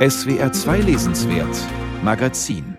SWR 2 Lesenswert Magazin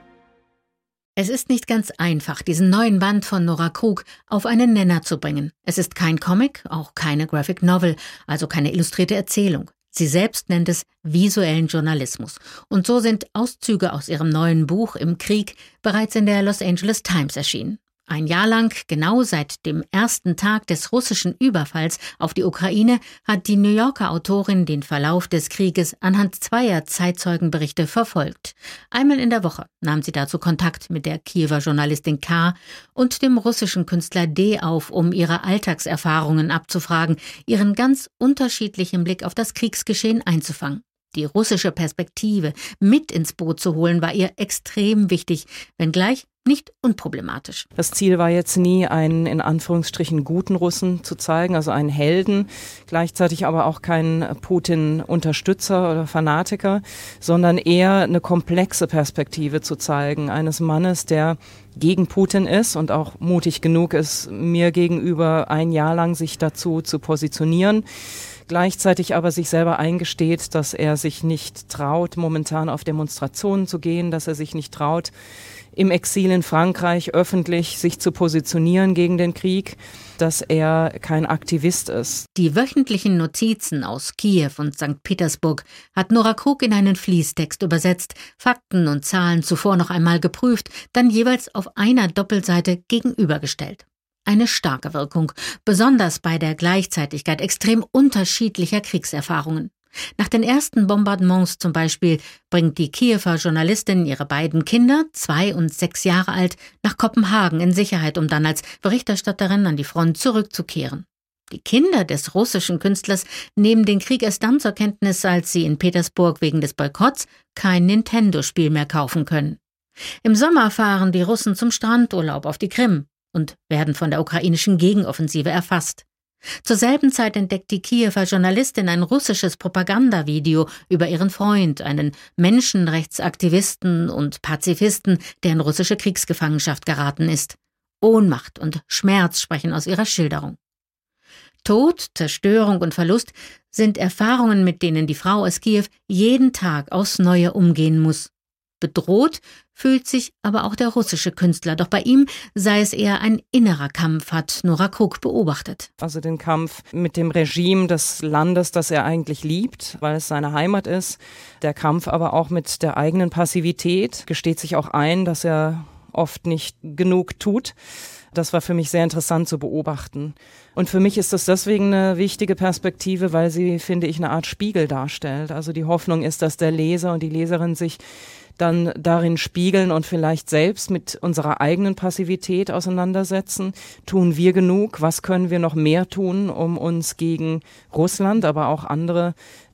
es ist nicht ganz einfach, diesen neuen Band von Nora Krug auf einen Nenner zu bringen. Es ist kein Comic, auch keine Graphic Novel, also keine illustrierte Erzählung. Sie selbst nennt es visuellen Journalismus. Und so sind Auszüge aus ihrem neuen Buch Im Krieg bereits in der Los Angeles Times erschienen. Ein Jahr lang, genau seit dem ersten Tag des russischen Überfalls auf die Ukraine, hat die New Yorker Autorin den Verlauf des Krieges anhand zweier Zeitzeugenberichte verfolgt. Einmal in der Woche nahm sie dazu Kontakt mit der Kiewer Journalistin K. und dem russischen Künstler D. auf, um ihre Alltagserfahrungen abzufragen, ihren ganz unterschiedlichen Blick auf das Kriegsgeschehen einzufangen. Die russische Perspektive mit ins Boot zu holen, war ihr extrem wichtig, wenngleich nicht unproblematisch. Das Ziel war jetzt nie, einen in Anführungsstrichen guten Russen zu zeigen, also einen Helden, gleichzeitig aber auch keinen Putin-Unterstützer oder Fanatiker, sondern eher eine komplexe Perspektive zu zeigen, eines Mannes, der gegen Putin ist und auch mutig genug ist, mir gegenüber ein Jahr lang sich dazu zu positionieren gleichzeitig aber sich selber eingesteht, dass er sich nicht traut, momentan auf Demonstrationen zu gehen, dass er sich nicht traut, im Exil in Frankreich öffentlich sich zu positionieren gegen den Krieg, dass er kein Aktivist ist. Die wöchentlichen Notizen aus Kiew und St. Petersburg hat Nora Krug in einen Fließtext übersetzt, Fakten und Zahlen zuvor noch einmal geprüft, dann jeweils auf einer Doppelseite gegenübergestellt. Eine starke Wirkung, besonders bei der Gleichzeitigkeit extrem unterschiedlicher Kriegserfahrungen. Nach den ersten Bombardements zum Beispiel bringt die Kiewer Journalistin ihre beiden Kinder, zwei und sechs Jahre alt, nach Kopenhagen in Sicherheit, um dann als Berichterstatterin an die Front zurückzukehren. Die Kinder des russischen Künstlers nehmen den Krieg erst dann zur Kenntnis, als sie in Petersburg wegen des Boykotts kein Nintendo-Spiel mehr kaufen können. Im Sommer fahren die Russen zum Strandurlaub auf die Krim und werden von der ukrainischen Gegenoffensive erfasst. Zur selben Zeit entdeckt die Kiewer Journalistin ein russisches Propagandavideo über ihren Freund, einen Menschenrechtsaktivisten und Pazifisten, der in russische Kriegsgefangenschaft geraten ist. Ohnmacht und Schmerz sprechen aus ihrer Schilderung. Tod, Zerstörung und Verlust sind Erfahrungen, mit denen die Frau aus Kiew jeden Tag aufs Neue umgehen muss. Bedroht fühlt sich aber auch der russische Künstler, doch bei ihm sei es eher ein innerer Kampf, hat Nora Krug beobachtet. Also den Kampf mit dem Regime des Landes, das er eigentlich liebt, weil es seine Heimat ist. Der Kampf aber auch mit der eigenen Passivität, gesteht sich auch ein, dass er oft nicht genug tut. Das war für mich sehr interessant zu beobachten. Und für mich ist das deswegen eine wichtige Perspektive, weil sie, finde ich, eine Art Spiegel darstellt. Also die Hoffnung ist, dass der Leser und die Leserin sich dann darin spiegeln und vielleicht selbst mit unserer eigenen Passivität auseinandersetzen. Tun wir genug? Was können wir noch mehr tun, um uns gegen Russland, aber auch andere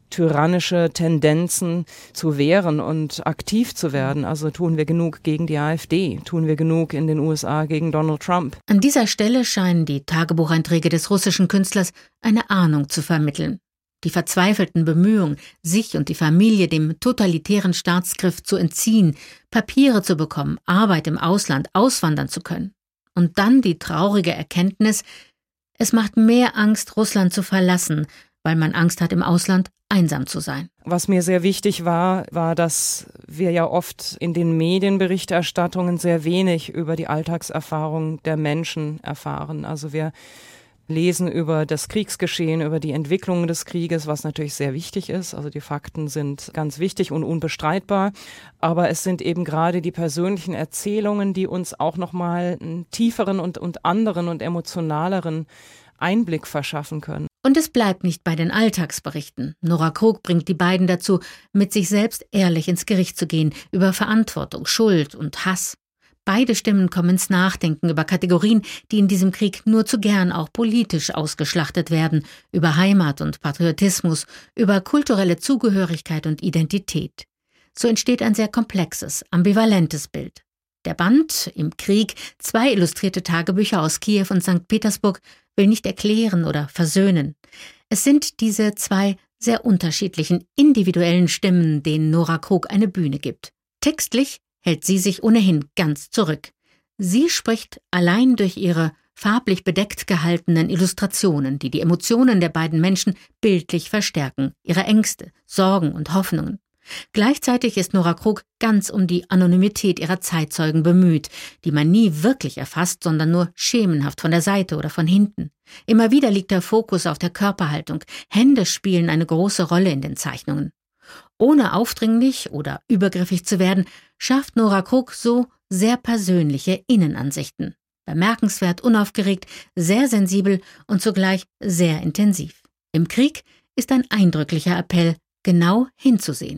tyrannische Tendenzen zu wehren und aktiv zu werden. Also tun wir genug gegen die AfD, tun wir genug in den USA gegen Donald Trump. An dieser Stelle scheinen die Tagebucheinträge des russischen Künstlers eine Ahnung zu vermitteln die verzweifelten Bemühungen, sich und die Familie dem totalitären Staatsgriff zu entziehen, Papiere zu bekommen, Arbeit im Ausland, auswandern zu können. Und dann die traurige Erkenntnis, es macht mehr Angst, Russland zu verlassen, weil man Angst hat, im Ausland einsam zu sein. Was mir sehr wichtig war, war, dass wir ja oft in den Medienberichterstattungen sehr wenig über die Alltagserfahrung der Menschen erfahren. Also wir lesen über das Kriegsgeschehen, über die Entwicklung des Krieges, was natürlich sehr wichtig ist. Also die Fakten sind ganz wichtig und unbestreitbar. Aber es sind eben gerade die persönlichen Erzählungen, die uns auch nochmal einen tieferen und, und anderen und emotionaleren Einblick verschaffen können. Und es bleibt nicht bei den Alltagsberichten. Nora Krug bringt die beiden dazu, mit sich selbst ehrlich ins Gericht zu gehen, über Verantwortung, Schuld und Hass. Beide Stimmen kommen ins Nachdenken über Kategorien, die in diesem Krieg nur zu gern auch politisch ausgeschlachtet werden, über Heimat und Patriotismus, über kulturelle Zugehörigkeit und Identität. So entsteht ein sehr komplexes, ambivalentes Bild. Der Band im Krieg, zwei illustrierte Tagebücher aus Kiew und St. Petersburg, will nicht erklären oder versöhnen. Es sind diese zwei sehr unterschiedlichen individuellen Stimmen, denen Nora Krug eine Bühne gibt. Textlich hält sie sich ohnehin ganz zurück. Sie spricht allein durch ihre farblich bedeckt gehaltenen Illustrationen, die die Emotionen der beiden Menschen bildlich verstärken, ihre Ängste, Sorgen und Hoffnungen. Gleichzeitig ist Nora Krug ganz um die Anonymität ihrer Zeitzeugen bemüht, die man nie wirklich erfasst, sondern nur schemenhaft von der Seite oder von hinten. Immer wieder liegt der Fokus auf der Körperhaltung. Hände spielen eine große Rolle in den Zeichnungen. Ohne aufdringlich oder übergriffig zu werden, schafft Nora Krug so sehr persönliche Innenansichten. Bemerkenswert unaufgeregt, sehr sensibel und zugleich sehr intensiv. Im Krieg ist ein eindrücklicher Appell, genau hinzusehen.